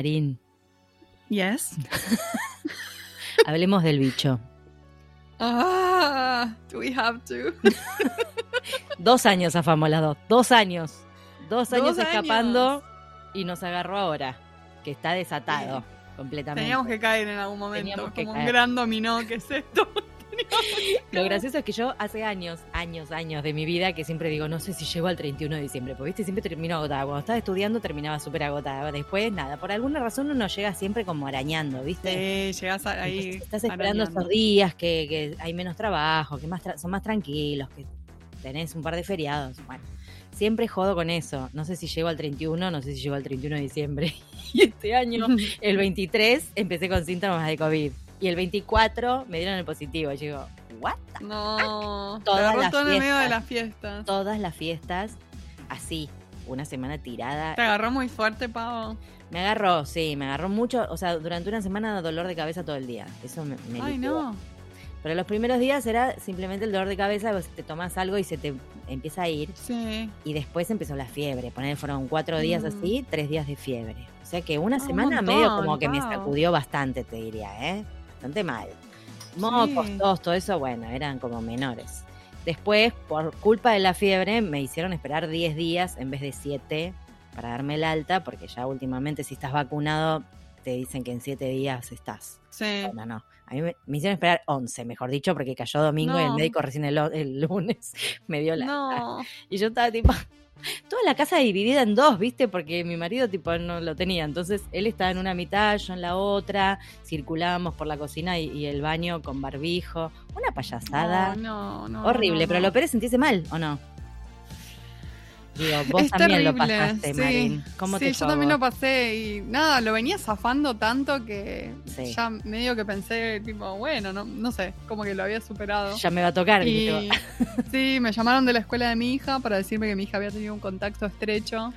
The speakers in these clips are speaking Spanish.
Marín, Yes. hablemos del bicho. Ah, do we have to? Dos años afamos las dos. Dos años. Dos años Dos escapando años. y nos agarró ahora. Que está desatado completamente. Teníamos que caer en algún momento. Teníamos como un gran dominó, ¿qué es esto? Lo gracioso es que yo hace años, años, años de mi vida que siempre digo, no sé si llego al 31 de diciembre, porque viste, siempre termino agotada. Cuando estaba estudiando terminaba súper agotada. Después, nada, por alguna razón uno llega siempre como arañando, ¿viste? Sí, llegás a- ahí. Estás esperando arañando. esos días que, que hay menos trabajo, que más tra- son más tranquilos, que tenés un par de feriados. Bueno, siempre jodo con eso. No sé si llego al 31, no sé si llego al 31 de diciembre. Y este año, el 23, empecé con síntomas de COVID. Y el 24 me dieron el positivo. Y yo digo, ¿what? No, Todas te agarró las todo en medio de fiestas. las fiestas. Todas las fiestas, así, una semana tirada. Te agarró muy fuerte, Pavo. Me agarró, sí, me agarró mucho. O sea, durante una semana dolor de cabeza todo el día. Eso me, me Ay, no. Pero los primeros días era simplemente el dolor de cabeza, vos te tomas algo y se te empieza a ir. Sí. Y después empezó la fiebre. Poner fueron cuatro días Mm. así, tres días de fiebre. O sea que una Ah, un semana montón, medio como que me sacudió bastante, te diría, ¿eh? Bastante mal. Mocos, Sí. tos, todo eso, bueno, eran como menores. Después, por culpa de la fiebre, me hicieron esperar 10 días en vez de 7 para darme el alta, porque ya últimamente si estás vacunado te dicen que en 7 días estás. Sí. Bueno, no. A mí me, me hicieron esperar 11, mejor dicho, porque cayó domingo y el médico recién el, el lunes me dio la... No. Y yo estaba tipo... Toda la casa dividida en dos, ¿viste? Porque mi marido tipo no lo tenía. Entonces él estaba en una mitad, yo en la otra. Circulábamos por la cocina y, y el baño con barbijo. Una payasada. No, no, no, Horrible. Pero lo peor es sentirse mal, ¿o no? Digo, vos Es también lo terrible, pasaste, sí. Marín. ¿Cómo sí, te yo también lo pasé y nada, lo venía zafando tanto que Sí. ya medio que pensé, tipo, bueno, no, no sé, como que lo había superado. Ya me va a tocar. Y sí, me llamaron de la escuela de mi hija para decirme que mi hija había tenido un contacto estrecho.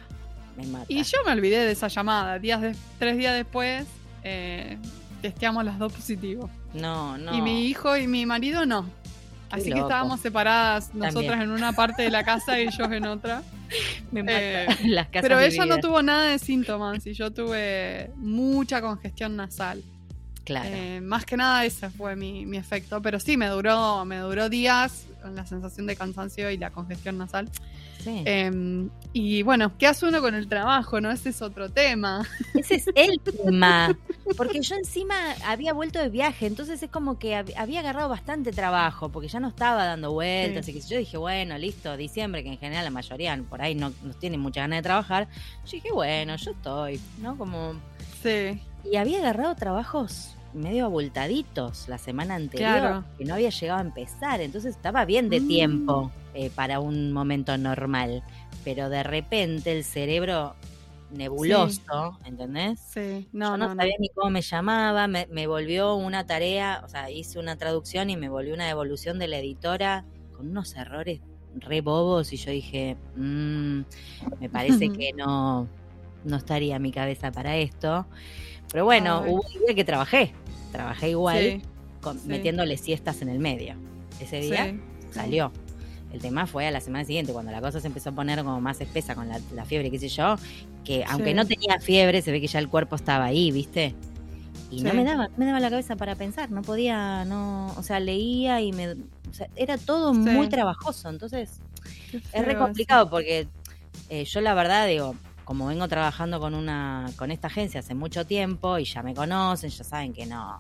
Me mata. Y yo me olvidé de esa llamada. Días de- tres días después, eh, testeamos las dos positivos. No, no. Y mi hijo y mi marido no. Así que estábamos separadas, nosotras También. en una parte de la casa y ellos en otra. me eh, Las casas Pero ella no tuvo nada de síntomas y yo tuve mucha congestión nasal. Claro. Eh, más que nada ese fue mi, mi efecto. Pero sí, me duró, me duró días con la sensación de cansancio y la congestión nasal. Sí. Eh, y bueno, ¿qué hace uno con el trabajo? ¿No? Ese es otro tema. Ese es el tema. Porque yo encima había vuelto de viaje, entonces es como que hab- había agarrado bastante trabajo, porque ya no estaba dando vueltas. Sí. Y que yo dije, bueno, listo, diciembre, que en general la mayoría por ahí no, no tienen mucha ganas de trabajar. Yo dije, bueno, yo estoy, ¿no? Como. Sí. Y había agarrado trabajos medio abultaditos la semana anterior, Claro. que no había llegado a empezar, entonces estaba bien de Mm. tiempo eh, para un momento normal. Pero de repente el cerebro nebuloso, ¿entendés? Sí. No, No, no, sabía ni cómo me llamaba, me, me volvió una tarea, o sea, hice una traducción y me volvió una devolución de la editora con unos errores re bobos y yo dije, "Mm, me parece que no, no estaría mi cabeza para esto. Pero bueno, Ay. hubo un día que trabajé, trabajé igual, Sí, con- sí. metiéndole siestas en el medio. Ese día sí, sí. salió. El tema fue a la semana siguiente, cuando la cosa se empezó a poner como más espesa con la, la fiebre, qué sé yo, que aunque Sí. no tenía fiebre, se ve que ya el cuerpo estaba ahí, ¿viste? Y no me daba, me daba la cabeza para pensar, no podía, no, o sea, leía y me, o sea, era todo Sí. muy trabajoso, entonces es re complicado porque eh, yo la verdad digo, como vengo trabajando con una, con esta agencia hace mucho tiempo y ya me conocen, ya saben que no,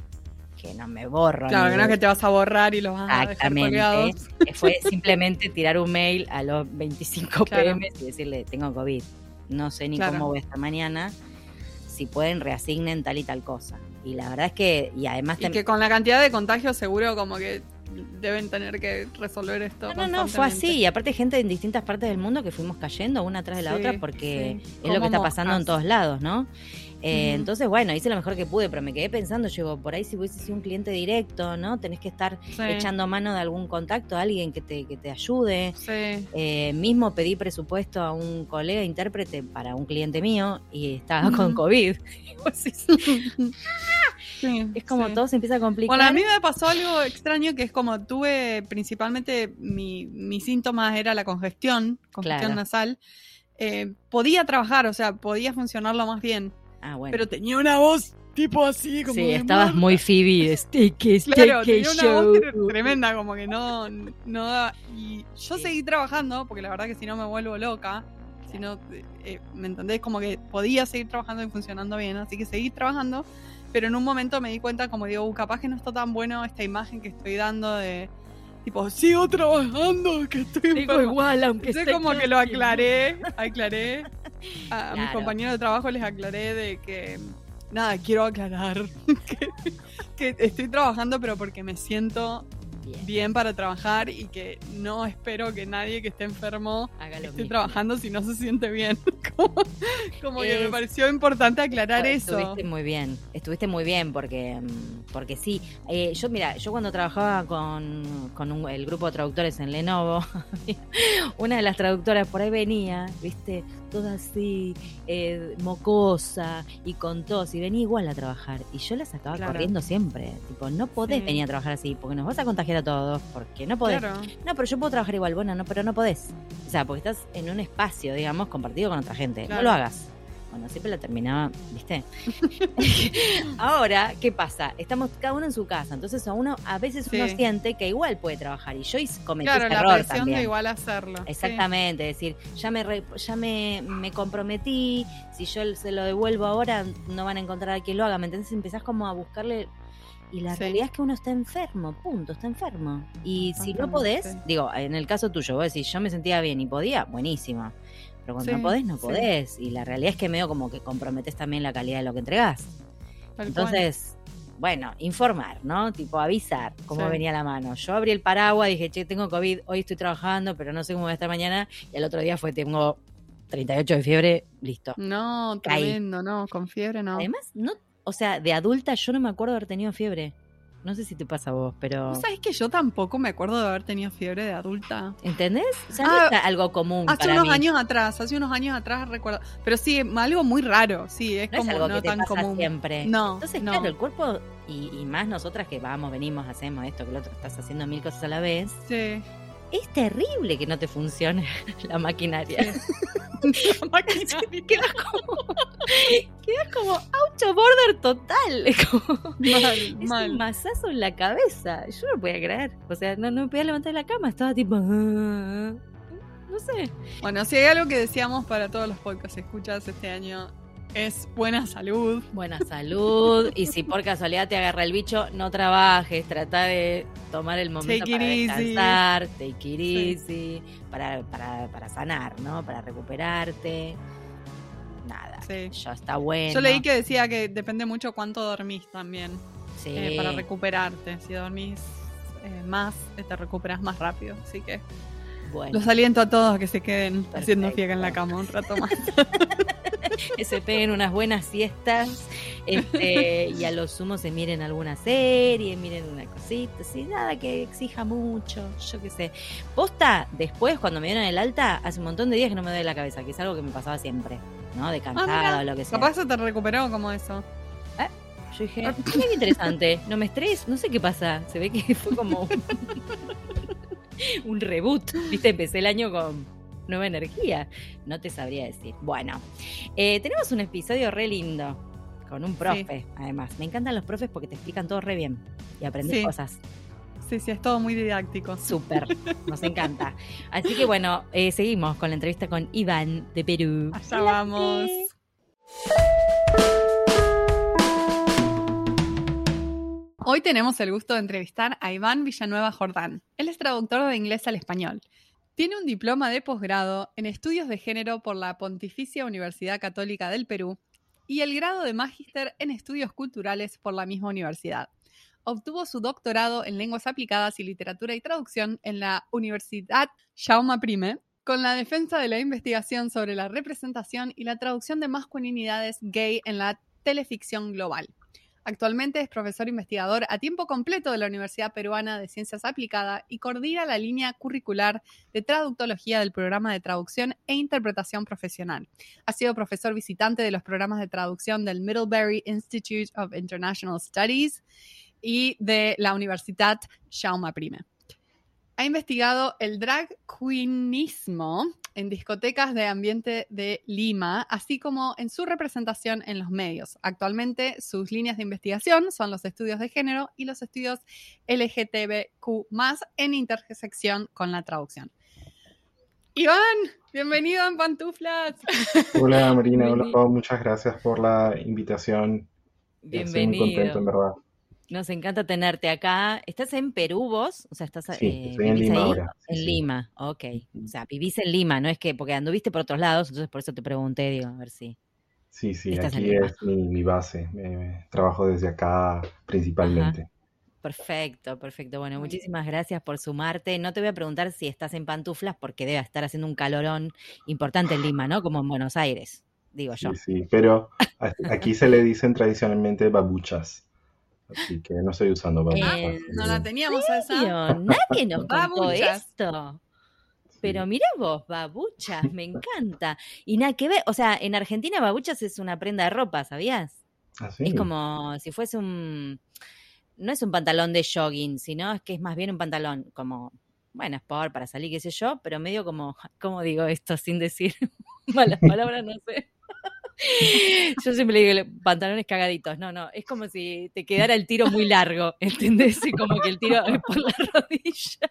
que no me borro. Claro, que no es que te vas a borrar y los vas a dejar Exactamente. colgados. Fue simplemente tirar un mail a los 25 Claro. pm y decirle, tengo COVID. No sé ni Claro. cómo voy esta mañana. Si pueden, reasignen tal y tal cosa. Y la verdad es que, y además... Y que con la cantidad de contagios seguro como que deben tener que resolver esto. No, no, no, fue así. Y aparte gente en distintas partes del mundo que fuimos cayendo una atrás de la Sí, otra porque sí. es lo que está pasando en todos lados, ¿no? Eh. Entonces, bueno, hice lo mejor que pude, pero me quedé pensando, llego, por ahí si hubiese sido un cliente directo, ¿no? Tenés que estar Sí, echando mano de algún contacto, alguien que te, que te ayude. Sí. Eh, mismo pedí presupuesto a un colega intérprete para un cliente mío y estaba con. COVID. Decís, Sí, es como todo se empieza a complicar. Bueno, a mí me pasó algo extraño que es como tuve principalmente mi, mis síntomas era la congestión, congestión Claro. nasal. Eh, podía trabajar, o sea, podía funcionarlo más bien. Ah, bueno. pero tenía una voz tipo así, como sí, estabas muy Phoebe de Sticky, Claro, Sticky tenía una Show. voz tre- tremenda, como que no, no da- Y yo Sí. seguí trabajando, porque la verdad que si no me vuelvo loca, si no, eh, ¿me entendés? Como que podía seguir trabajando y funcionando bien, así que seguí trabajando, pero en un momento me di cuenta, como digo, "Uh, capaz que no está tan bueno esta imagen que estoy dando de, tipo, sigo trabajando, que estoy Digo enferma". igual, aunque Entonces esté como que lo aclaré, aclaré. A, a mis compañeros de trabajo les aclaré de que, nada, quiero aclarar que, que estoy trabajando pero porque me siento Bien, bien para trabajar y que no espero que nadie que esté enfermo esté mismo. trabajando si no se siente bien. como como que me pareció importante aclarar eso. Estuviste muy bien, estuviste muy bien porque, porque sí. Eh, yo, mira, yo cuando trabajaba con, con un- el grupo de traductores en Lenovo, una de las traductoras por ahí venía, viste, toda así, eh, mocosa y con tos, y venía igual a trabajar. Y yo la sacaba Claro. corriendo siempre. Tipo, no podés Sí. venir a trabajar así, porque nos vas a contagiar a todos, porque no podés. Claro. No, pero yo puedo trabajar igual, bueno, no, pero no podés. O sea, porque estás en un espacio, digamos, compartido con otra gente. Claro. No lo hagas. Bueno, siempre la terminaba, ¿viste? Ahora, ¿qué pasa? Estamos cada uno en su casa, entonces a uno a veces uno siente que igual puede trabajar y yo cometí Claro, la error presión también. de igual hacerlo. sí. Exactamente, es decir, ya me re- ya me, me comprometí, si yo se lo devuelvo ahora no van a encontrar a quien lo haga, ¿me entendés? Empezás como a buscarle y la Sí. realidad es que uno está enfermo, punto, está enfermo. Y si no podés, digo, en el caso tuyo, vos decís, yo me sentía bien y podía, buenísimo. Pero cuando Sí, no podés, no sí. podés. Y la realidad es que medio como que comprometes también la calidad de lo que entregás. Tal cual. Entonces, bueno, informar, ¿no? Tipo avisar cómo Sí. venía la mano. Yo abrí el paraguas, dije, che, tengo COVID, hoy estoy trabajando, pero no sé cómo voy a estar mañana. Y el otro día fue, tengo 38 de fiebre, listo. No, Caí. tremendo, no, con fiebre no. Además, no, o sea, de adulta yo no me acuerdo haber tenido fiebre. No sé si te pasa a vos, pero. ¿Vos sabés que yo tampoco me acuerdo de haber tenido fiebre de adulta? ¿Entendés? O sea, Ah, es algo común. Hace para unos mí. años atrás, hace unos años atrás recuerdo. Pero sí, algo muy raro, sí, es No es como algo no que te tan pasa común. siempre. No, Entonces, no. claro, el cuerpo, y, y más nosotras que vamos, venimos, hacemos esto, que lo otro, estás haciendo mil cosas a la vez, Sí. Es terrible que no te funcione la maquinaria. La maquinaria. Quedas como, quedas como auto border total. Es como, mal, es un mal. mazazo en la cabeza. Yo no podía creer. O sea, no, no me podía levantar de la cama. Estaba tipo. "Ah". No sé. Bueno, si hay algo que decíamos para todos los podcasts escuchas este año es buena salud. Buena salud. Y si por casualidad te agarra el bicho, no trabajes. Trata de tomar el momento para easy. descansar. Take it Sí. easy. Para, para, para sanar, ¿no? Para recuperarte. Nada. Sí. Ya está bueno. Yo leí que decía que depende mucho cuánto dormís también Sí. eh, para recuperarte. Si dormís eh, más, te recuperas más rápido. Así que bueno. los aliento a todos a que se queden haciendo fiega en la cama un rato más. que se peguen unas buenas siestas este, y a lo sumo se miren alguna serie, miren una cosita, así, nada que exija mucho, yo qué sé. Posta, después cuando me dieron el alta, hace un montón de días que no me duele la cabeza, que es algo que me pasaba siempre, ¿no? De cansado Ah, o lo que sea. Capaz se te recuperó como eso. Yo dije, mira qué interesante, no me estreso, no sé qué pasa, se ve que fue como un, reboot, viste, empecé el año con nueva energía, no te sabría decir. Bueno, eh, tenemos un episodio re lindo, con un profe, además. Me encantan los profes porque te explican todo re bien y aprendes Sí. cosas. Sí, sí, es todo muy didáctico. Súper, nos encanta. Así que bueno, eh, seguimos con la entrevista con Iván de Perú. Allá vamos. Hoy tenemos el gusto de entrevistar a Iván Villanueva Jordán. Él es traductor de inglés al español. Tiene un diploma de posgrado en estudios de género por la Pontificia Universidad Católica del Perú y el grado de magíster en estudios culturales por la misma universidad. Obtuvo su doctorado en lenguas aplicadas y literatura y traducción en la Universidad Jaume I con la defensa de la investigación sobre la representación y la traducción de masculinidades gay en la teleficción global. Actualmente es profesor investigador a tiempo completo de la Universidad Peruana de Ciencias Aplicadas y coordina la línea curricular de traductología del programa de traducción e interpretación profesional. Ha sido profesor visitante de los programas de traducción del Middlebury Institute of International Studies y de la Universidad Jaume I. Ha investigado el drag queenismo en discotecas de ambiente de Lima, así como en su representación en los medios. Actualmente sus líneas de investigación son los estudios de género y los estudios LGTBQ en intersección con la traducción. Iván, bienvenido en Pantuflas. Hola Marina, hola Pau, muchas gracias por la invitación. Bienvenido. Estoy muy contento, en verdad. Nos encanta tenerte acá. ¿Estás en Perú vos? O sea, estás sí, eh, estoy en Lima ahora. en Lima, ok. O sea, vivís en Lima, no es que, porque anduviste por otros lados, entonces por eso te pregunté, digo, a ver si. Sí, sí, aquí es mi, base. trabajo desde acá principalmente. Perfecto, perfecto. Bueno, muchísimas gracias por sumarte. No te voy a preguntar si estás en pantuflas porque debe estar haciendo un calorón importante en Lima, ¿no? Como en Buenos Aires, digo yo. Sí, sí, pero aquí se le dicen tradicionalmente babuchas. Así que no estoy usando babuchas. Eh, no la teníamos esa. Nadie nos contó esto. Pero mira vos, babuchas, me encanta. Y nada que ver, o sea, en Argentina babuchas es una prenda de ropa, ¿sabías? ¿Ah, Es como si fuese un no es un pantalón de jogging, sino es que es más bien un pantalón como, bueno, sport para salir, qué sé yo, pero medio como, ¿cómo digo esto sin decir malas palabras? No sé. Yo siempre digo pantalones cagaditos. No, no, es como si te quedara el tiro muy largo, ¿entendés? Como que el tiro es por la rodilla.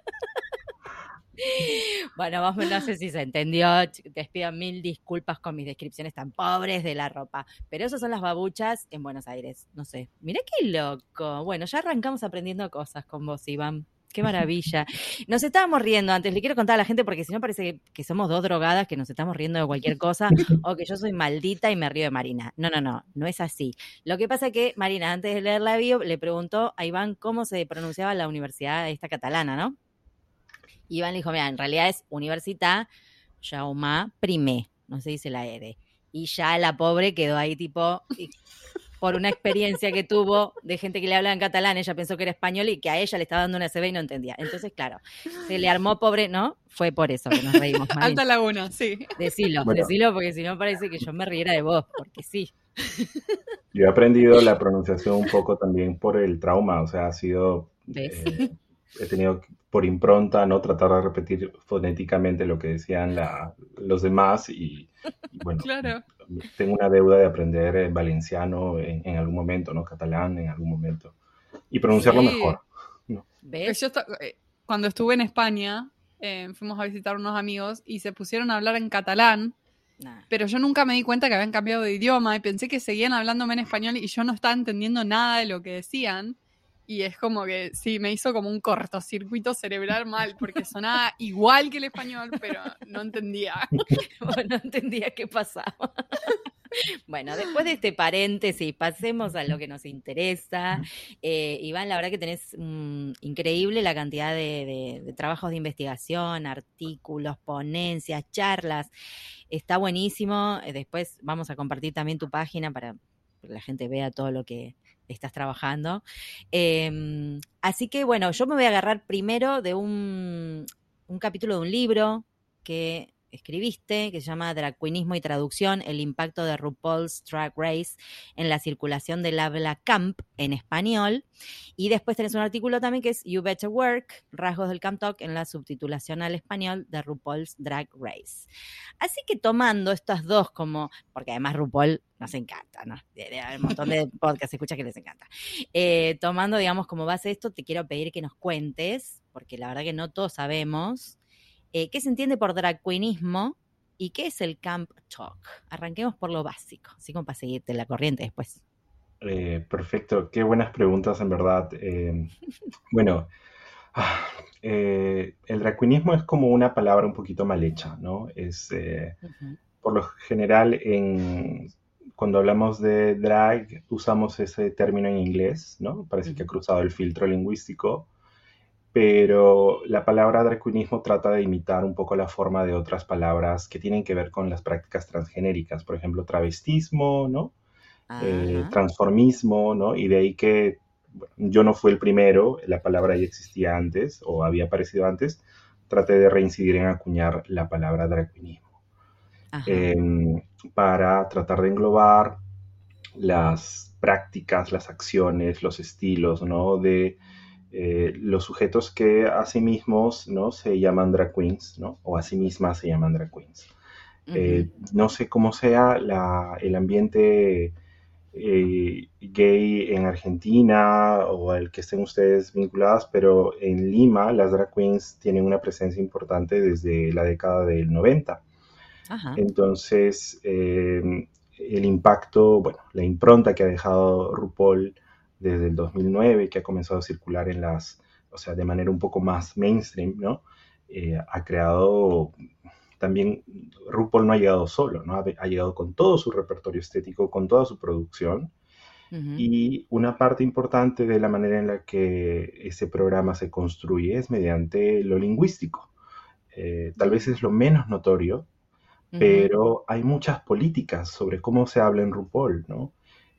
Bueno, vos no sé si se entendió. Te pido mil disculpas con mis descripciones tan pobres de la ropa. Pero esas son las babuchas en Buenos Aires. No sé. Mirá qué loco. Bueno, ya arrancamos aprendiendo cosas con vos, Iván. Qué maravilla. Nos estábamos riendo antes. Le quiero contar a la gente porque si no parece que, somos dos drogadas que nos estamos riendo de cualquier cosa o que yo soy maldita y me río de Marina. No, no, no. No es así. Lo que pasa es que Marina, antes de leer la bio, le preguntó a Iván cómo se pronunciaba la universidad esta catalana, ¿no? Iván le dijo, mira, en realidad es Università Jaume Primé, no se dice la R. Y ya la pobre quedó ahí tipo, por una experiencia que tuvo de gente que le habla en catalán, ella pensó que era español y que a ella le estaba dando una CB y no entendía. Entonces, claro, se le armó pobre, ¿no? Fue por eso que nos reímos. Alta laguna, sí. Decilo, decilo, porque si no parece que yo me riera de vos, porque sí. Yo he aprendido la pronunciación un poco también por el trauma, o sea, ha sido... Eh, he tenido por impronta no tratar de repetir fonéticamente lo que decían los demás y, bueno, tengo una deuda de aprender valenciano en, algún momento, ¿no? Catalán en algún momento y pronunciarlo mejor. ¿Ves? Eh, cuando estuve en España, eh, fuimos a visitar unos amigos y se pusieron a hablar en catalán. Pero yo nunca me di cuenta que habían cambiado de idioma y pensé que seguían hablándome en español y yo no estaba entendiendo nada de lo que decían. Y es como que sí, me hizo como un cortocircuito cerebral mal, porque sonaba igual que el español, pero no entendía. no entendía qué pasaba. Bueno, después de este paréntesis, pasemos a lo que nos interesa. Eh, Iván, la verdad que tenés mm, increíble la cantidad de, trabajos de investigación, artículos, ponencias, charlas. Está buenísimo. Eh, después vamos a compartir también tu página para que la gente vea todo lo que, estás trabajando. Em, así que bueno, yo me voy a agarrar primero de un, un capítulo de un libro que escribiste, que se llama Dracuinismo y Traducción, el impacto de RuPaul's Drag Race en la circulación del habla camp en español. Y después tenés un artículo también que es You Better Work, rasgos del camp talk en la subtitulación al español de RuPaul's Drag Race. Así que tomando estas dos como, porque además RuPaul nos encanta, ¿no? Hay un montón de podcasts escucha que les encanta. Eh, tomando, digamos, como base esto, te quiero pedir que nos cuentes, porque la verdad que no todos sabemos eh, ¿Qué se entiende por drag queenismo y qué es el camp talk? Arranquemos por lo básico, así como para seguirte la corriente después. Eh, perfecto, qué buenas preguntas en verdad. Eh, bueno, ah, el drag queenismo es como una palabra un poquito mal hecha, ¿no? Es, por lo general, cuando hablamos de drag, usamos ese término en inglés, ¿no? Parece que ha cruzado el filtro lingüístico pero la palabra dracuinismo trata de imitar un poco la forma de otras palabras que tienen que ver con las prácticas transgénericas, por ejemplo, travestismo, ¿no? Eh, transformismo, ¿no? Y de ahí que yo no fui el primero, la palabra ya existía antes o había aparecido antes, traté de reincidir en acuñar la palabra dracuinismo em, para tratar de englobar las prácticas, las acciones, los estilos, ¿no? De eh, los sujetos que a sí mismos ¿no? se llaman drag queens, ¿no? o a sí mismas se llaman drag queens. Eh, no sé cómo sea el ambiente eh, gay en Argentina o el que estén ustedes vinculadas, pero en Lima las drag queens tienen una presencia importante desde la década del 90. Entonces, el impacto, bueno, la impronta que ha dejado RuPaul desde el 2009, que ha comenzado a circular en las, o sea, de manera un poco más mainstream, ¿no? Eh, ha creado también, RuPaul no ha llegado solo, ¿no? Ha, llegado con todo su repertorio estético, con toda su producción. Y una parte importante de la manera en la que ese programa se construye es mediante lo lingüístico. Eh, tal vez es lo menos notorio, pero hay muchas políticas sobre cómo se habla en RuPaul, ¿no?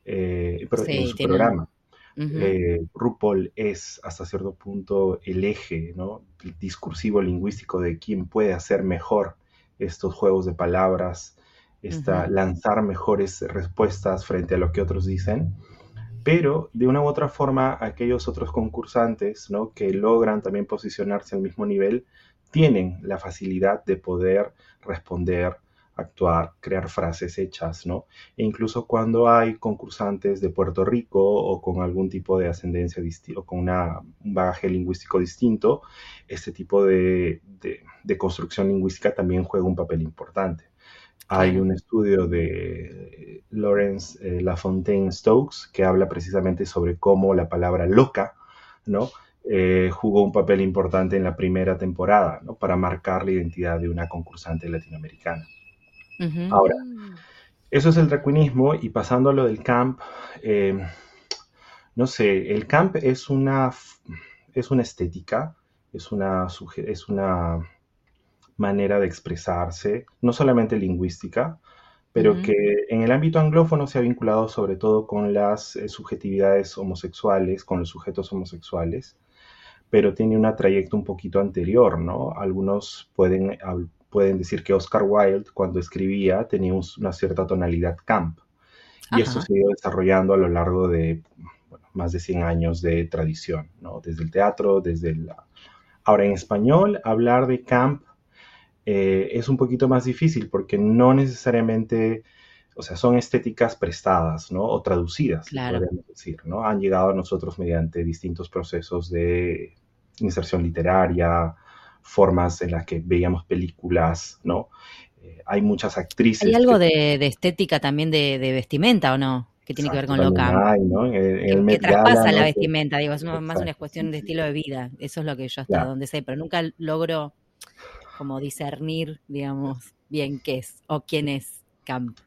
Eh, en su programa. Eh, RuPaul es hasta cierto punto el eje ¿no? discursivo lingüístico de quién puede hacer mejor estos juegos de palabras, esta, lanzar mejores respuestas frente a lo que otros dicen. Pero de una u otra forma, aquellos otros concursantes ¿no? que logran también posicionarse al mismo nivel tienen la facilidad de poder responder actuar, crear frases hechas, ¿no? E incluso cuando hay concursantes de Puerto Rico o con algún tipo de ascendencia o con una, un bagaje lingüístico distinto, este tipo de, construcción lingüística también juega un papel importante. Hay un estudio de Lawrence eh, Lafontaine Stokes que habla precisamente sobre cómo la palabra loca, ¿no? Eh, jugó un papel importante en la primera temporada, ¿no? Para marcar la identidad de una concursante latinoamericana. Ahora, eso es el dracuinismo y pasando a lo del camp, em, no sé, el camp es una, es una estética, es una, es una manera de expresarse, no solamente lingüística, pero que en el ámbito anglófono se ha vinculado sobre todo con las eh, subjetividades homosexuales, con los sujetos homosexuales, pero tiene una trayecto un poquito anterior, ¿no? Algunos pueden pueden decir que Oscar Wilde cuando escribía tenía una cierta tonalidad camp. Y eso se ha ido desarrollando a lo largo de más de 100 años de tradición, ¿no? Desde el teatro, desde la... Ahora, en español, hablar de camp eh, es un poquito más difícil porque no necesariamente, o sea, son estéticas prestadas, ¿no? O traducidas, podríamos decir, ¿no? Han llegado a nosotros mediante distintos procesos de inserción literaria, formas en las que veíamos películas, ¿no? Eh, hay muchas actrices. ¿Hay algo de, estética también de, vestimenta o no? Que tiene que ver con lo campo. que, traspasa la vestimenta, digo, es más una cuestión de estilo de vida. Eso es lo que yo hasta donde sé, pero nunca logro como discernir, digamos, bien qué es o quién es camp,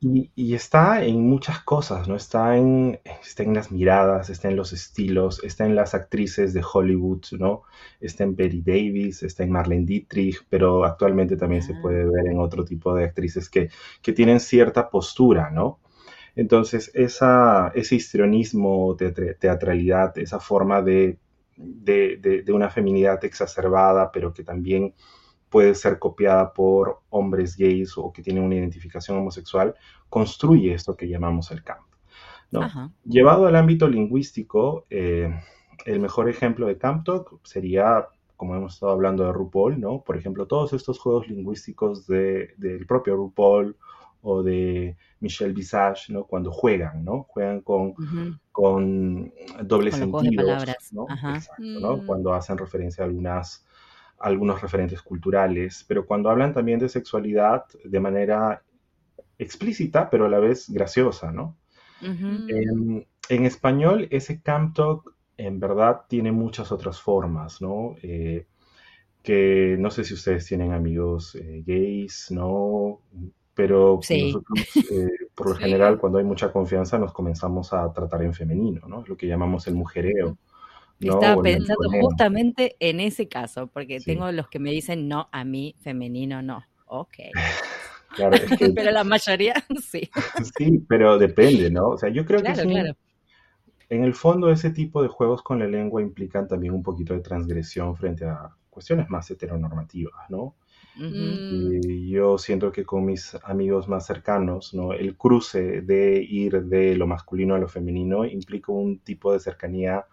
Y, está en muchas cosas, ¿no? Está en, está en las miradas, está en los estilos, está en las actrices de Hollywood, ¿no? Está en Betty Davis, está en Marlene Dietrich, pero actualmente también se puede ah. ver en otro tipo de actrices que, que tienen cierta postura, ¿no? Entonces, esa, ese histrionismo, teatralidad, esa forma de, de, de una feminidad exacerbada, pero que también puede ser copiada por hombres gays o que tienen una identificación homosexual, construye esto que llamamos el camp. Llevado al ámbito lingüístico, eh, el mejor ejemplo de Camp Talk sería, como hemos estado hablando de RuPaul, ¿no? Por ejemplo, todos estos juegos lingüísticos de, del propio RuPaul o de Michelle Visage, ¿no? Cuando juegan, ¿no? Juegan con, con doble sentido, ¿no? ¿no? Mm. Cuando hacen referencia a algunas algunos referentes culturales, pero cuando hablan también de sexualidad de manera explícita, pero a la vez graciosa, ¿no? en, español, ese camp talk en verdad tiene muchas otras formas, ¿no? Eh, que no sé si ustedes tienen amigos eh, gays, ¿no? Pero nosotros, eh, por lo general, cuando hay mucha confianza, nos comenzamos a tratar en femenino, ¿no? Lo que llamamos el mujereo. Estaba pensando justamente en ese caso, porque tengo los que me dicen no, a mí femenino no. Ok. pero la mayoría sí. Sí, pero depende, ¿no? O sea, yo creo que en el fondo ese tipo de juegos con la lengua implican también un poquito de transgresión frente a cuestiones más heteronormativas, ¿no? Y yo siento que con mis amigos más cercanos, ¿no? El cruce de ir de lo masculino a lo femenino implica un tipo de cercanía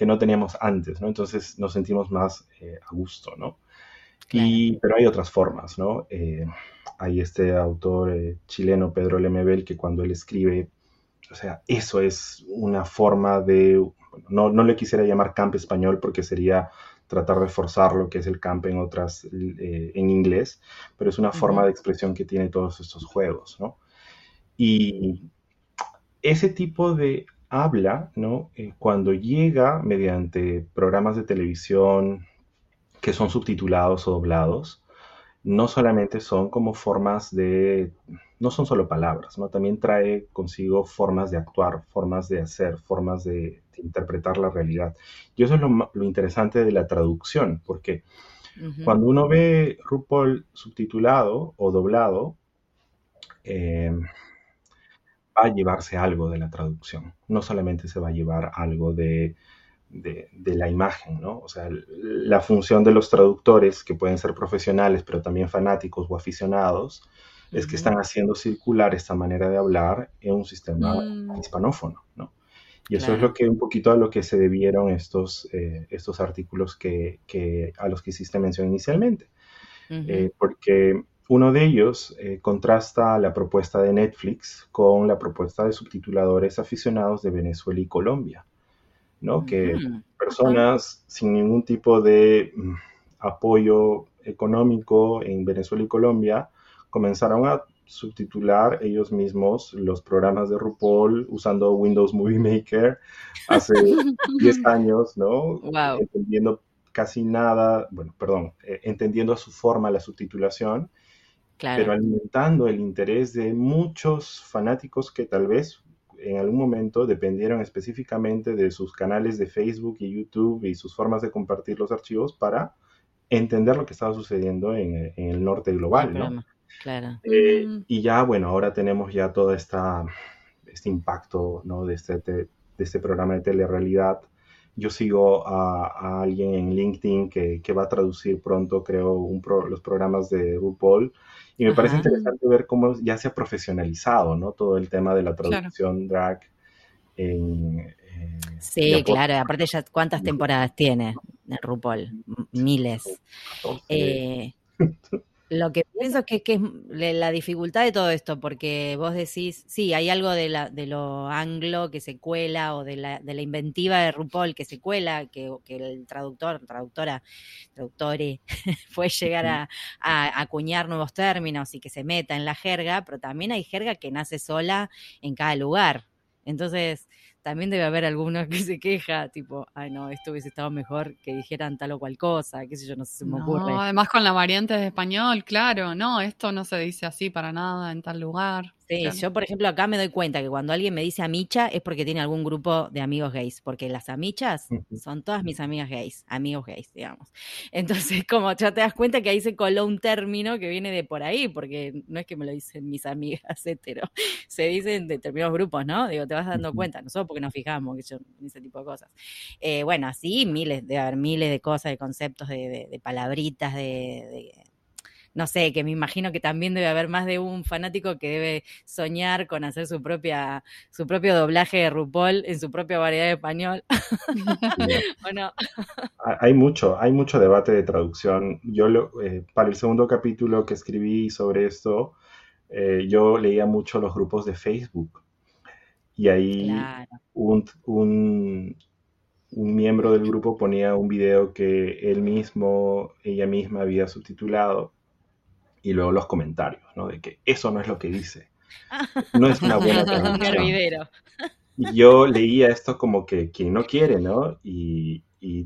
que no teníamos antes, ¿no? Entonces nos sentimos más eh, a gusto, ¿no? Y, pero hay otras formas, ¿no? Eh, hay este autor eh, chileno, Pedro Lemebel, que cuando él escribe, o sea, eso es una forma de, no, no le quisiera llamar camp español porque sería tratar de forzar lo que es el camp en otras, eh, en inglés, pero es una forma de expresión que tiene todos estos juegos, ¿no? Y ese tipo de habla, ¿no? cuando llega mediante programas de televisión, que son subtitulados o doblados, no solamente son como formas de, no son solo palabras, ¿no? También trae consigo formas de actuar, formas de hacer, formas de, interpretar la realidad. Y eso es lo, interesante de la traducción, porque cuando uno ve RuPaul subtitulado o doblado, eh, va a llevarse algo de la traducción. No solamente se va a llevar algo de de, la imagen, ¿no? O sea, la función de los traductores, que pueden ser profesionales, pero también fanáticos o aficionados, es que están haciendo circular esta manera de hablar en un sistema mm. hispanófono, ¿no? Y eso es lo que un poquito a lo que se debieron estos, eh, estos artículos que, a los que hiciste mención inicialmente. Eh, porque uno de ellos eh, contrasta la propuesta de Netflix con la propuesta de subtituladores aficionados de Venezuela y Colombia. ¿no? Que personas sin ningún tipo de mm, apoyo económico en Venezuela y Colombia comenzaron a subtitular ellos mismos los programas de RuPaul usando Windows Movie Maker hace 10 años, ¿no? Entendiendo casi nada, bueno, perdón, eh, entendiendo a su forma la subtitulación, pero alimentando el interés de muchos fanáticos que tal vez en algún momento dependieron específicamente de sus canales de Facebook y YouTube y sus formas de compartir los archivos para entender lo que estaba sucediendo en, el norte global, ¿no? Claro. Eh, mm. Y ya, bueno, ahora tenemos ya todo esta, este impacto, ¿no? De este, de, este programa de telerrealidad. Yo sigo a, alguien en LinkedIn que, que, va a traducir pronto, creo, un los programas de RuPaul. Y me parece interesante ver cómo ya se ha profesionalizado, ¿no? Todo el tema de la traducción drag en... Sí, claro, aparte ya cuántas temporadas tiene RuPaul, miles. Eh, lo que pienso es que, que, es la dificultad de todo esto, porque vos decís, sí, hay algo de, la, de lo anglo que se cuela o de la, de la inventiva de RuPaul que se cuela, que, que el traductor, traductora, traductore, puede llegar a, a, acuñar nuevos términos y que se meta en la jerga, pero también hay jerga que nace sola en cada lugar. Entonces, también debe haber algunos que se queja, tipo, ay no, esto hubiese estado mejor que dijeran tal o cual cosa, qué sé yo, no sé si me ocurre. Además con la variante de español, claro, no, esto no se dice así para nada en tal lugar. Sí, yo por ejemplo acá me doy cuenta que cuando alguien me dice amicha es porque tiene algún grupo de amigos gays, porque las amichas son todas mis amigas gays, amigos gays, digamos. Entonces, como ya te das cuenta que ahí se coló un término que viene de por ahí, porque no es que me lo dicen mis amigas hetero, se dicen determinados grupos, ¿no? Digo, te vas dando cuenta, nosotros porque nos fijamos que yo, en ese tipo de cosas. Eh, bueno, así miles, de haber miles de cosas, de conceptos, de, palabritas, de no sé, que me imagino que también debe haber más de un fanático que debe soñar con hacer su propia, su propio doblaje de RuPaul en su propia variedad de español. Hay mucho, hay mucho debate de traducción. Yo eh, para el segundo capítulo que escribí sobre esto, eh, yo leía mucho los grupos de Facebook. Y ahí un, un, un miembro del grupo ponía un video que él mismo, ella misma había subtitulado y luego los comentarios, ¿no? De que eso no es lo que dice. No es una buena traducción. Y yo leía esto como que quien no quiere, ¿no? Y,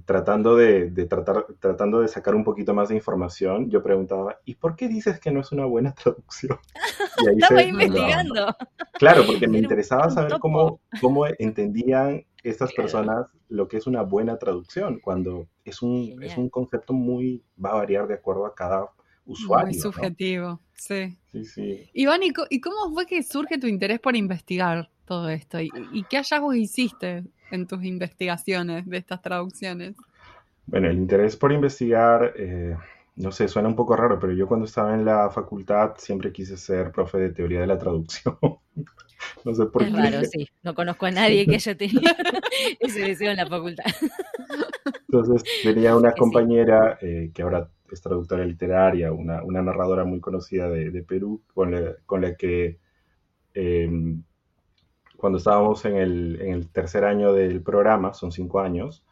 tratando de, tratar, tratando de sacar un poquito más de información, yo preguntaba, ¿y por qué dices que no es una buena traducción? Estaba investigando. Claro, porque me interesaba saber cómo, cómo entendían estas personas lo que es una buena traducción, cuando es un, es un concepto muy, va a variar de acuerdo a cada usuario. Muy subjetivo, sí. Sí, sí. Iván, ¿y, cómo fue que surge tu interés por investigar todo esto? ¿Y, qué hallazgos hiciste en tus investigaciones de estas traducciones? Bueno, el interés por investigar, eh, no sé, suena un poco raro, pero yo cuando estaba en la facultad siempre quise ser profe de teoría de la traducción. no sé por es qué. raro, sí. No conozco a nadie que haya tenido ese deseo en la facultad. Entonces tenía una compañera eh, que ahora es traductora literaria, una, narradora muy conocida de, Perú, con la, que em, cuando estábamos en el, en el tercer año del programa, son cinco años,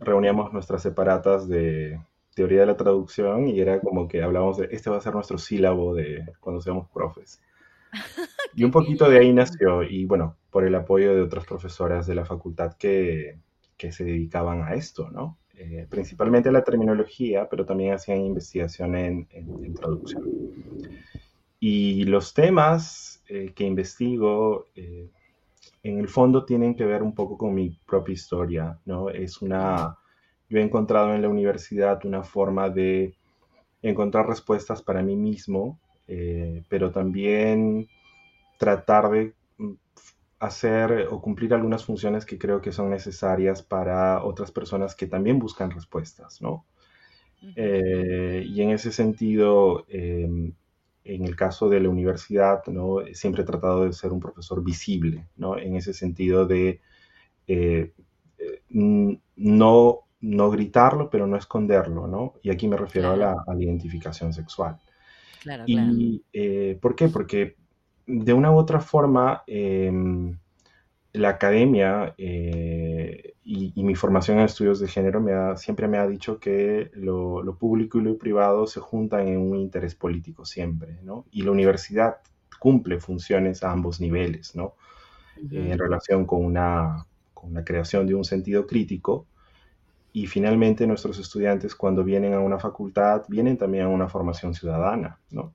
reuníamos nuestras separatas de teoría de la traducción y era como que hablábamos de, este va a ser nuestro sílabo de cuando seamos profes. Y un poquito de ahí nació, y bueno, por el apoyo de otras profesoras de la facultad que, que se dedicaban a esto, ¿no? Eh, principalmente la terminología, pero también hacían investigación en, en, traducción. Y los temas eh, que investigo, eh, en el fondo, tienen que ver un poco con mi propia historia, ¿no? Es una yo he encontrado en la universidad una forma de encontrar respuestas para mí mismo, eh, pero también tratar de hacer o cumplir algunas funciones que creo que son necesarias para otras personas que también buscan respuestas, ¿no? Eh, y en ese sentido, em, en el caso de la universidad, ¿no? Siempre he tratado de ser un profesor visible, ¿no? En ese sentido de eh, no no gritarlo, pero no esconderlo, ¿no? Y aquí me refiero a, la, identificación sexual. Claro, y, eh, ¿Por qué? Porque de una u otra forma, em, la academia eh, y, mi formación en estudios de género me siempre me ha dicho que lo, público y lo privado se juntan en un interés político siempre, ¿no? Y la universidad cumple funciones a ambos niveles, ¿no? en relación con una, con una creación de un sentido crítico, y finalmente nuestros estudiantes cuando vienen a una facultad vienen también a una formación ciudadana, ¿no?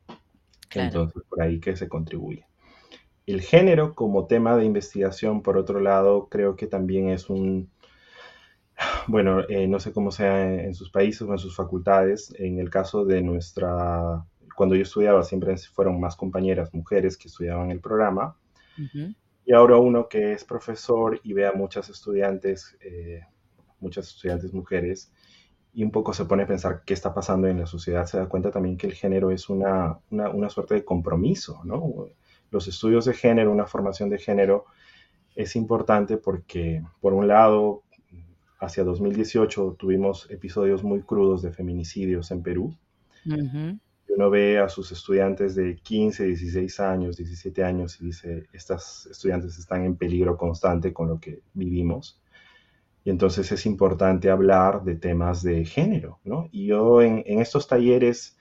Entonces por ahí que se contribuye. El género como tema de investigación, por otro lado, creo que también es un, bueno, eh, no sé cómo sea en, sus países o en sus facultades. En el caso de nuestra, cuando yo estudiaba, siempre fueron más compañeras mujeres que estudiaban el programa. Y ahora uno que es profesor y ve a muchas estudiantes eh, muchas estudiantes mujeres, y un poco se pone a pensar qué está pasando en la sociedad, se da cuenta también que el género es una, una, suerte de compromiso, ¿no? Los estudios de género, una formación de género, es importante porque, por un lado, hacia 2018 tuvimos episodios muy crudos de feminicidios en Perú. Uno ve a sus estudiantes de 15, 16 años, 17 años y dice, estas estudiantes están en peligro constante con lo que vivimos. Y entonces es importante hablar de temas de género, ¿no? Y yo en, estos talleres,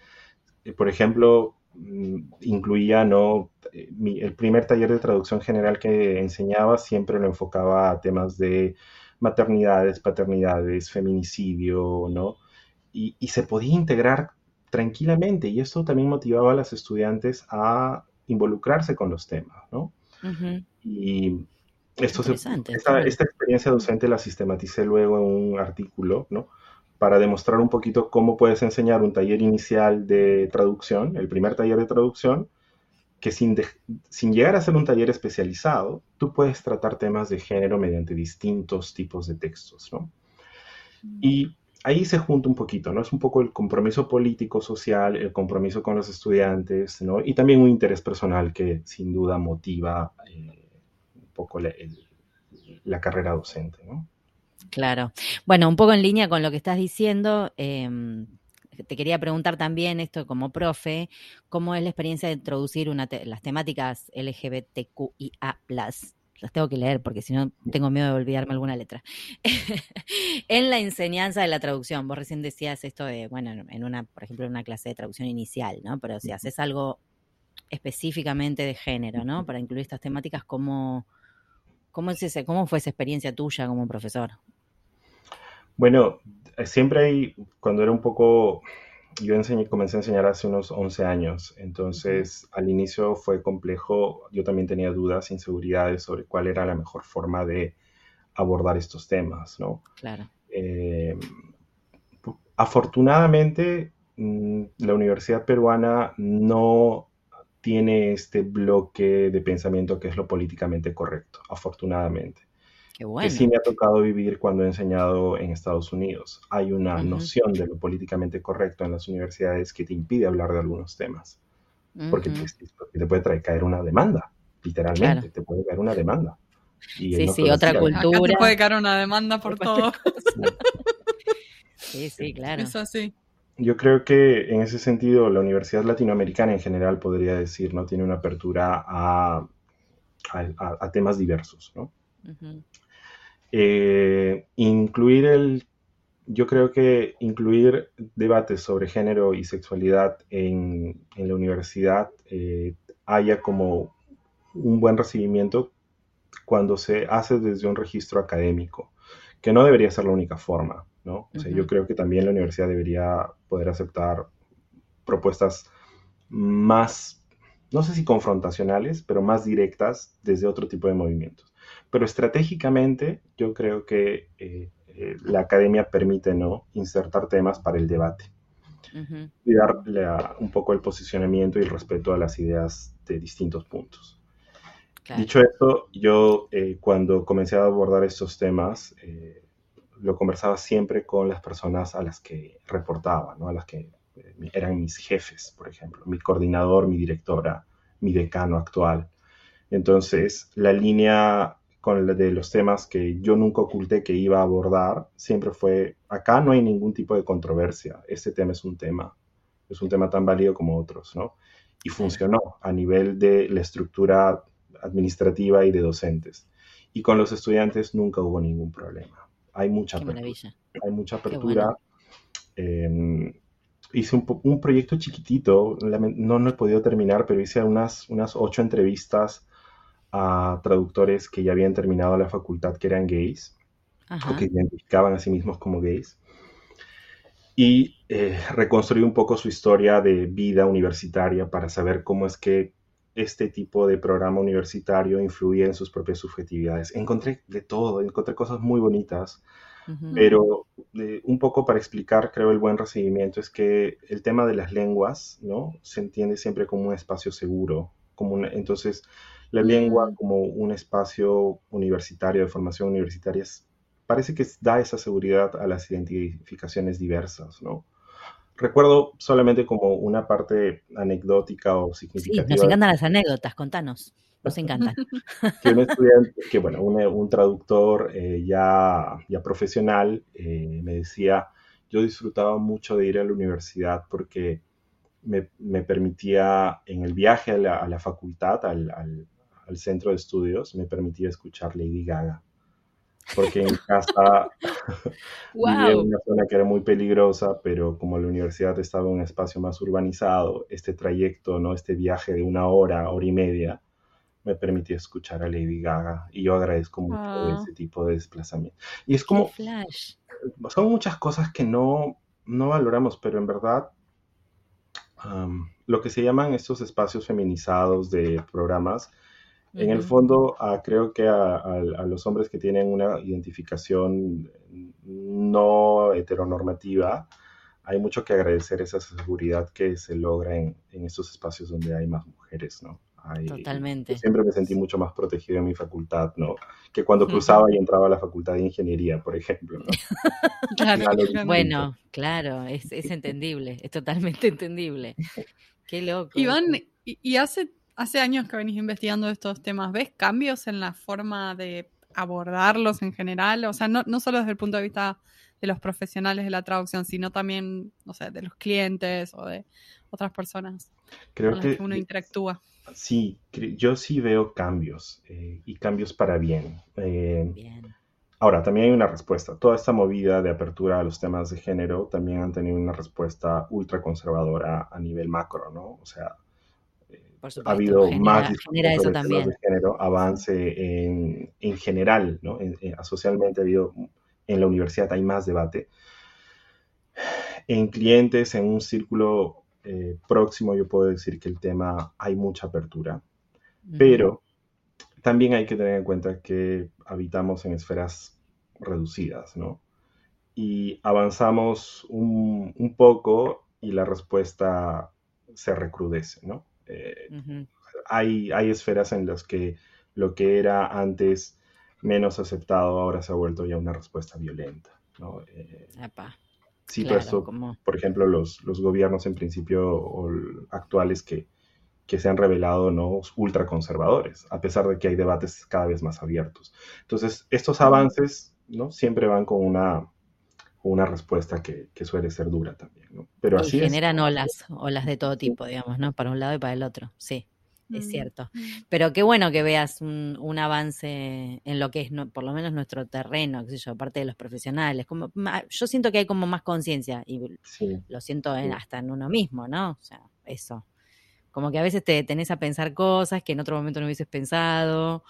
eh, por ejemplo, mm, incluía, ¿no? Eh, el primer taller de traducción general que enseñaba siempre lo enfocaba a temas de maternidades, paternidades, feminicidio, ¿no? Y, se podía integrar tranquilamente y esto también motivaba a las estudiantes a involucrarse con los temas, ¿no? Y esto esta, experiencia docente la sistematicé luego en un artículo, ¿no? Para demostrar un poquito cómo puedes enseñar un taller inicial de traducción, el primer taller de traducción, que sin, sin llegar a ser un taller especializado, tú puedes tratar temas de género mediante distintos tipos de textos, ¿no? Mm. Y ahí se junta un poquito, ¿no? Es un poco el compromiso político, social, el compromiso con los estudiantes, ¿no? Y también un interés personal que sin duda motiva eh, poco la, carrera docente, ¿no? Claro. Bueno, un poco en línea con lo que estás diciendo, em, te quería preguntar también esto como profe, ¿cómo es la experiencia de introducir las temáticas LGBTQIA+, las tengo que leer porque si no tengo miedo de olvidarme alguna letra. en la enseñanza de la traducción, vos recién decías esto de, bueno, en una, por ejemplo, en una clase de traducción inicial, ¿no? Pero si haces algo específicamente de género, ¿no? Para incluir estas temáticas, ¿cómo, ¿Cómo, es ese, ¿Cómo fue esa experiencia tuya como profesor? Bueno, siempre hay, cuando era un poco, yo enseñé, comencé a enseñar hace unos 11 años, entonces al inicio fue complejo, yo también tenía dudas, inseguridades sobre cuál era la mejor forma de abordar estos temas, ¿no? Claro. Eh, afortunadamente, mm, la Universidad Peruana no tiene este bloque de pensamiento que es lo políticamente correcto, afortunadamente. que sí me ha tocado vivir cuando he enseñado en Estados Unidos. Hay una noción de lo políticamente correcto en las universidades que te impide hablar de algunos temas, porque, te, puede traer, caer una demanda, literalmente, te puede caer una demanda. sí, sí, otra cultura. te puede caer una demanda por, todo. sí, sí, claro. Es así. Yo creo que en ese sentido la Universidad Latinoamericana en general podría decir, ¿no? Tiene una apertura a, a, temas diversos, ¿no? Eh, incluir el, yo creo que incluir debates sobre género y sexualidad en, la universidad eh, haya como un buen recibimiento cuando se hace desde un registro académico, que no debería ser la única forma, ¿no? O sea, yo creo que también la universidad debería poder aceptar propuestas más, no sé si confrontacionales, pero más directas desde otro tipo de movimientos. Pero estratégicamente yo creo que eh, eh, la academia permite ¿no? insertar temas para el debate y darle un poco el posicionamiento y el respeto a las ideas de distintos puntos. Dicho esto, yo eh, cuando comencé a abordar estos temas, lo conversaba siempre con las personas a las que reportaba, ¿no? a las que eran mis jefes, por ejemplo, mi coordinador, mi directora, mi decano actual. Entonces, la línea con el de los temas que yo nunca oculté que iba a abordar, siempre fue, acá no hay ningún tipo de controversia, este tema es un tema, es un tema tan válido como otros, ¿no? Y funcionó a nivel de la estructura administrativa y de docentes. Y con los estudiantes nunca hubo ningún problema. Hay mucha apertura. Hay mucha apertura. Em, hice un, un, proyecto chiquitito, no, no he podido terminar, pero hice unas, unas ocho entrevistas a traductores que ya habían terminado la facultad que eran gays o que identificaban a sí mismos como gays y eh, reconstruí un poco su historia de vida universitaria para saber cómo es que este tipo de programa universitario influía en sus propias subjetividades. Encontré de todo, encontré cosas muy bonitas, pero eh, un poco para explicar, creo, el buen recibimiento es que el tema de las lenguas, ¿no? Se entiende siempre como un espacio seguro, como entonces la lengua mm. como un espacio universitario, de formación universitaria, parece que da esa seguridad a las identificaciones diversas, ¿no? Recuerdo solamente como una parte anecdótica o significativa. Sí, nos encantan las anécdotas, contanos. Nos encantan. que un estudiante, que bueno, un, traductor eh, ya, ya profesional eh, me decía, yo disfrutaba mucho de ir a la universidad porque me, permitía en el viaje a la, facultad, al, al centro de estudios, me permitía escuchar Lady Gaga. Porque en casa vivía en una zona que era muy peligrosa, pero como la universidad estaba en un espacio más urbanizado, este trayecto, ¿no? este viaje de una hora, hora y media, me permitía escuchar a Lady Gaga. Y yo agradezco mucho ah. ese tipo de desplazamiento. Y es como... Son muchas cosas que no, no valoramos, pero en verdad lo que se llaman estos espacios feminizados de programas en el fondo, ah, creo que a, los hombres que tienen una identificación no heteronormativa, hay mucho que agradecer esa seguridad que se logra en, estos espacios donde hay más mujeres, ¿no? Totalmente. Siempre me sentí mucho más protegido en mi facultad, ¿no? Que cuando cruzaba y entraba a la facultad de ingeniería, por ejemplo, ¿no? bueno, claro, es, entendible, es totalmente entendible. Qué loco. Iván, y hace Hace años que venís investigando estos temas. ¿Ves cambios en la forma de abordarlos en general? O sea, no, no solo desde el punto de vista de los profesionales de la traducción, sino también, no sé, de los clientes o de otras personas Creo con las que, uno interactúa. Sí, yo sí veo cambios eh, y cambios para bien. Eh, bien. Ahora, también hay una respuesta. Toda esta movida de apertura a los temas de género también han tenido una respuesta ultra conservadora a nivel macro, ¿no? O sea, ha habido más eso también. de género, avance en, en general, ¿no? socialmente ha habido, en la universidad hay más debate. En clientes, en un círculo eh, próximo, yo puedo decir que el tema hay mucha apertura, pero también hay que tener en cuenta que habitamos en esferas reducidas, ¿no? Y avanzamos un, un poco y la respuesta se recrudece, ¿no? Eh, hay, hay esferas en las que lo que era antes menos aceptado, ahora se ha vuelto ya una respuesta violenta. ¿no? Eh, sí, pues por ejemplo, los, los gobiernos en principio actuales que, que se han revelado ¿no? ultraconservadores, a pesar de que hay debates cada vez más abiertos. Entonces, estos avances ¿no? siempre van con una, una respuesta que, suele ser dura también. ¿no? Pero así generan olas, olas de todo tipo, digamos, ¿no? Para un lado y para el otro, sí es mm, cierto. Mm. Pero qué bueno que veas un, avance en lo que es, por lo menos nuestro terreno, qué sé yo, aparte de los profesionales. Como, yo siento que hay como más conciencia y lo siento hasta en uno mismo, ¿no? O sea, eso. Como que a veces te tenés a pensar cosas que en otro momento no hubieses pensado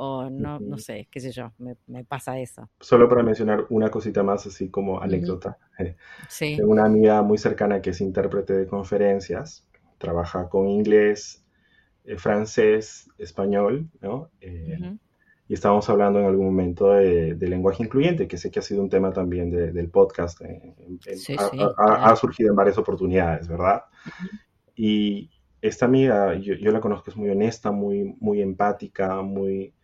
o no, no sé, qué sé yo, me, pasa eso. Solo para mencionar una cosita más, así como anécdota. Sí. Tengo una amiga muy cercana que es intérprete de conferencias, trabaja con inglés, eh, francés, español, ¿no? Eh, y estábamos hablando en algún momento de, lenguaje incluyente, que sé que ha sido un tema también del podcast. ha, surgido en varias oportunidades, ¿verdad? Y esta amiga, yo, la conozco, es muy honesta, muy, muy empática, muy...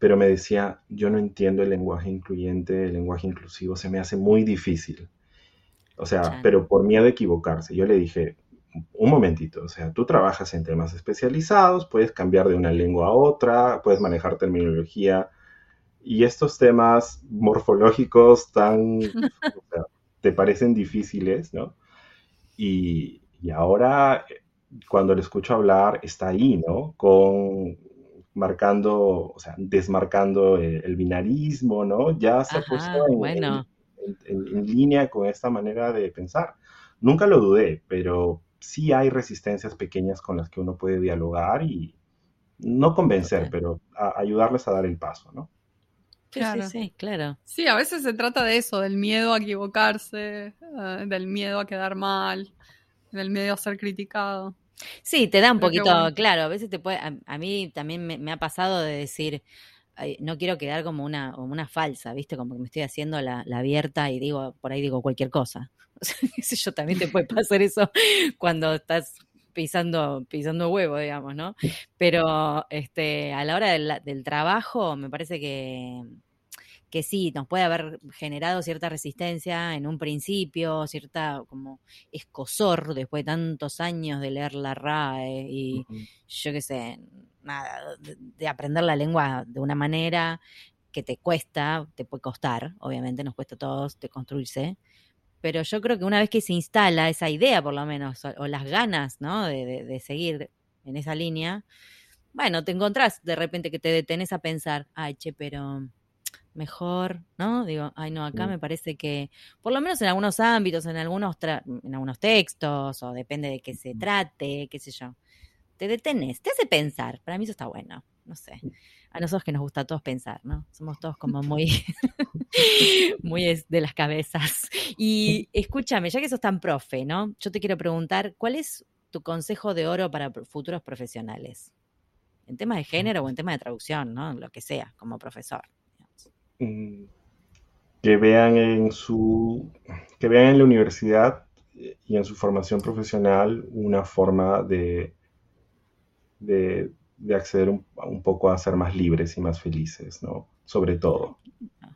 Pero me decía, yo no entiendo el lenguaje incluyente, el lenguaje inclusivo, se me hace muy difícil. O sea, pero por miedo a equivocarse. Yo le dije, un momentito, o sea, tú trabajas en temas especializados, puedes cambiar de una lengua a otra, puedes manejar terminología y estos temas morfológicos tan, te parecen difíciles, ¿no? Y, ahora, cuando le escucho hablar, está ahí, ¿no? Con marcando, o sea, desmarcando el, binarismo, ¿no? Ya se ha puesto en línea con esta manera de pensar. Nunca lo dudé, pero sí hay resistencias pequeñas con las que uno puede dialogar y no convencer, pero ayudarles a dar el paso, ¿no? Claro. Sí, sí, claro. Sí, a veces se trata de eso, del miedo a equivocarse, eh, del miedo a quedar mal, del miedo a ser criticado. Sí, te da un poquito, claro, a veces te puede, a, mí también me, ha pasado de decir, no quiero quedar como una, como una falsa, ¿viste? Como que me estoy haciendo la, la abierta y digo, por ahí digo cualquier cosa. yo, también te puede pasar eso cuando estás pisando, pisando huevo, digamos, ¿no? Pero este, a la hora del, trabajo, me parece que, que sí, nos puede haber generado cierta resistencia en un principio, cierta como escosor después de tantos años de leer la RAE y yo qué sé, nada, de, aprender la lengua de una manera que te cuesta, te puede costar, obviamente nos cuesta a todos de construirse, pero yo creo que una vez que se instala esa idea, por lo menos, o, las ganas, ¿no? De, seguir en esa línea, bueno, te encontrás de repente que te detenés a pensar, ay, che, pero mejor, ¿no? Digo, ay, no, acá mm. me parece que, por lo menos en algunos ámbitos, en algunos, en algunos textos, o depende de qué se mm. trate, qué sé yo, te detenés, te hace pensar. Para mí eso está bueno, no sé a nosotros que nos gusta a todos pensar, ¿no? Somos todos como muy, muy de las cabezas. Y escúchame, ya que sos tan profe, ¿no? Yo te quiero preguntar, ¿cuál es tu consejo de oro para futuros profesionales? En temas de género o en temas de traducción, ¿no? Lo que sea, como profesor. Mm, que vean en su, que vean en la universidad y en su formación profesional una forma de, de, de acceder un, un, poco a ser más libres y más felices, ¿no? Sobre todo.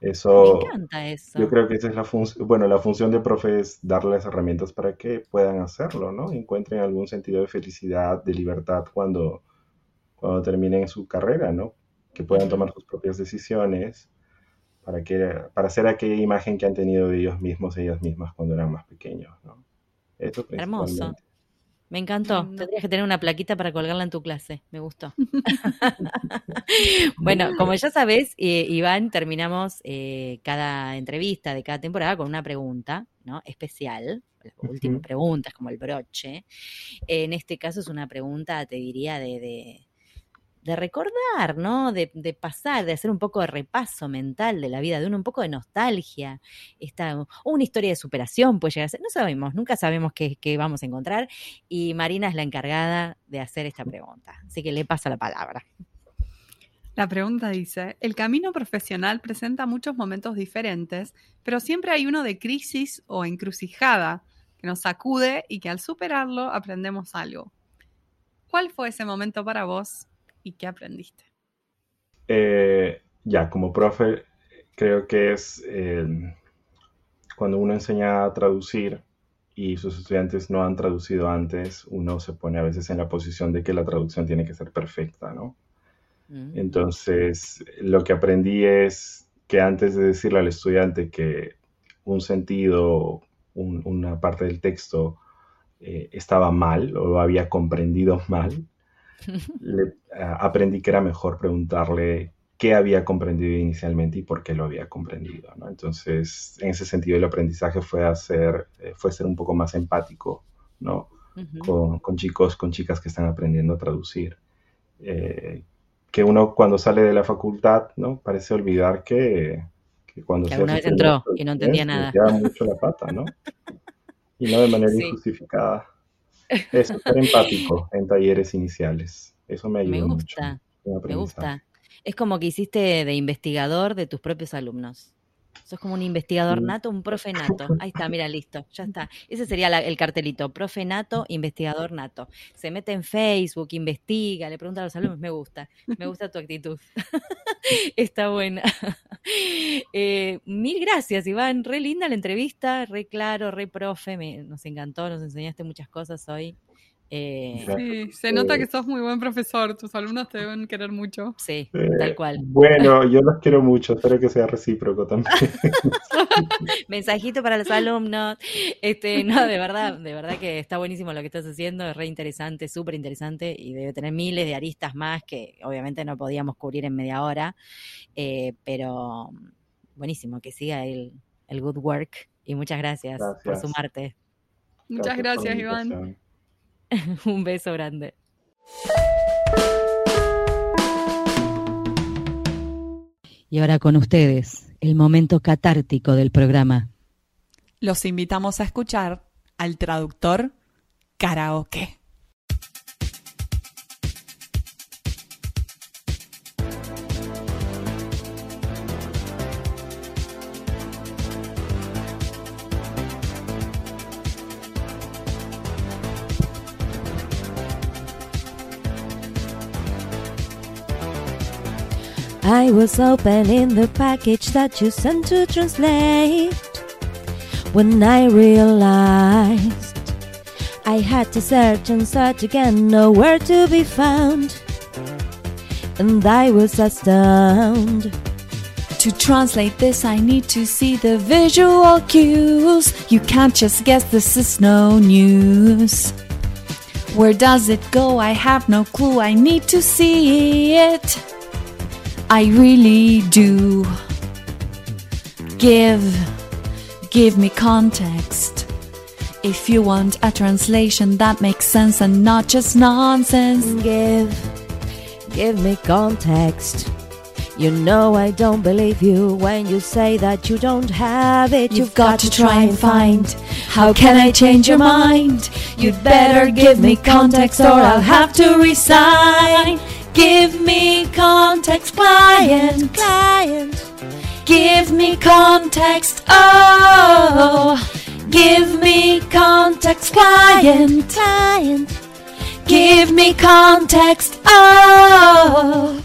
Eso, Me encanta eso. Yo creo que esa es la función, bueno, la función de profe es darles herramientas para que puedan hacerlo, ¿no? Encuentren algún sentido de felicidad, de libertad cuando, cuando terminen su carrera, ¿no? Que puedan tomar sus propias decisiones para, que, para hacer aquella imagen que han tenido de ellos mismos, ellas mismas cuando eran más pequeños, ¿no? Eso Hermoso. Me encantó. Tendrías que tener una plaquita para colgarla en tu clase. Me gustó. bueno, como ya sabes, eh, Iván, terminamos eh, cada entrevista de cada temporada con una pregunta, ¿no? Especial. La última pregunta es como el broche. En este caso es una pregunta, te diría, de de recordar, ¿no? De, pasar, de hacer un poco de repaso mental de la vida de uno, un poco de nostalgia, esta, o una historia de superación puede llegar a ser, no sabemos, nunca sabemos qué, qué, vamos a encontrar y Marina es la encargada de hacer esta pregunta, así que le paso la palabra. La pregunta dice, el camino profesional presenta muchos momentos diferentes, pero siempre hay uno de crisis o encrucijada que nos sacude y que al superarlo aprendemos algo. ¿Cuál fue ese momento para vos y qué aprendiste? Eh, ya, como profe, creo que es cuando uno enseña a traducir y sus estudiantes no han traducido antes, uno se pone a veces en la posición de que la traducción tiene que ser perfecta, ¿no? Mm. Entonces, lo que aprendí es que antes de decirle al estudiante que un sentido, una parte del texto eh, estaba mal o lo había comprendido mal, le, aprendí que era mejor preguntarle qué había comprendido inicialmente y por qué lo había comprendido. ¿no? Entonces, en ese sentido, el aprendizaje fue, hacer, eh, fue ser un poco más empático ¿no? con, con, chicos, con chicas que están aprendiendo a traducir. Eh, que uno cuando sale de la facultad, ¿no? Parece olvidar que, que cuando que alguna vez entró y no entendía nada. mucho la pata, ¿no? Y no de manera injustificada. Es ser empático en talleres iniciales. Eso me ayuda mucho. Me gusta, me gusta. Es como que hiciste de investigador de tus propios alumnos. Sos como un investigador nato, un profe nato. Ahí está, mira, listo, ya está. Ese sería el cartelito, profe nato, investigador nato. Se mete en Facebook, investiga, le pregunta a los alumnos, me gusta, me gusta tu actitud. está buena. Eh, mil gracias, Iván, re linda la entrevista, re claro, re profe, nos encantó, nos enseñaste muchas cosas hoy. Eh, sí, se nota que sos muy buen profesor, tus alumnos te deben querer mucho. Sí, tal cual. Bueno, yo los quiero mucho, espero que sea recíproco también. Mensajito para los alumnos. Este, no, de verdad, de verdad que está buenísimo lo que estás haciendo, es re interesante, súper interesante y debe tener miles de aristas más que obviamente no podíamos cubrir en media hora, eh, pero buenísimo, que siga el, el good work y muchas gracias, por sumarte. Muchas gracias Iván. Un beso grande. Y ahora con ustedes, el momento catártico del programa. Los invitamos a escuchar al traductor karaoke. I was opening the package that you sent to translate when I realized I had to search and search again, nowhere to be found. And I was astounded. To translate this, I need to see the visual cues. You can't just guess this is no news. Where does it go? I have no clue. I need to see it. I really do. Give, give me context. If you want a translation that makes sense and not just nonsense, give, give me context. You know I don't believe you when you say that you don't have it. You've, You've got, got, to try and find. How can I change your mind? You'd better give me context or I'll have to resign. Give me context, client. Client. Give me context, oh. Give me context, client. Client. Give me context, oh.